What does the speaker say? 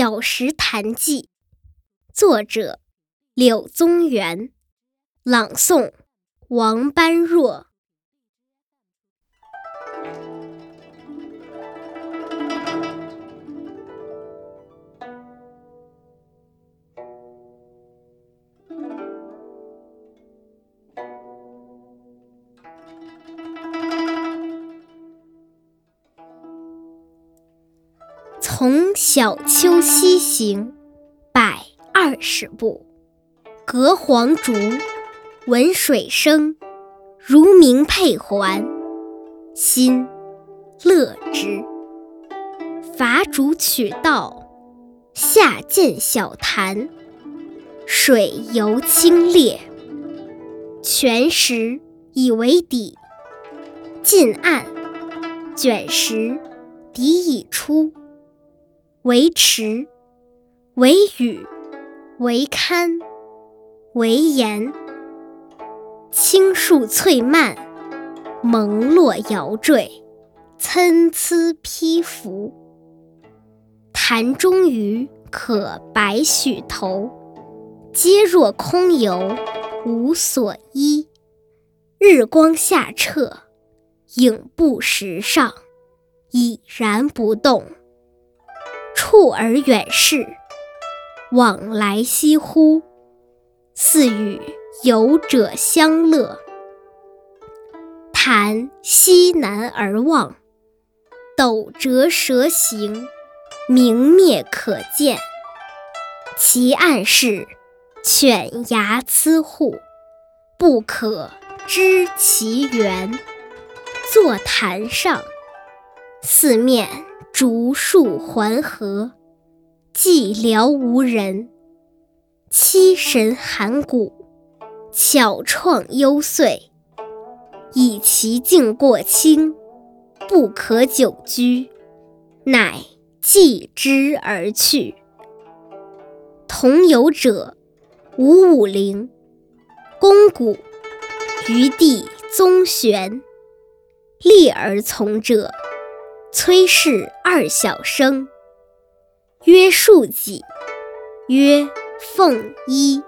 小石潭记》，作者柳宗元，朗诵王般若。从小丘西行，百二十步，隔黄竹，闻水声，如鸣佩环，心乐之。伐竹取道，下见小潭，水尤清冽。泉石以为底，近岸，卷石底已出。为池，为屿，为堪，为岩。青树翠蔓，蒙络摇缀，参差披拂。潭中鱼可百许头，皆若空游，无所依。日光下澈，影布石上，已然不动。触而远视，往来翕忽，似与游者相乐。潭西南而望，斗折蛇行，明灭可见。其岸是犬牙瑁狌，不可知其源。坐潭上，四面。竹树环合，寂寥无人。凄神寒骨，巧怆幽邃。以其境过清，不可久居，乃弃之而去。同游者吴武陵、公古、余弟宗玄。立而从者。崔氏二小生，曰庶几，曰凤衣。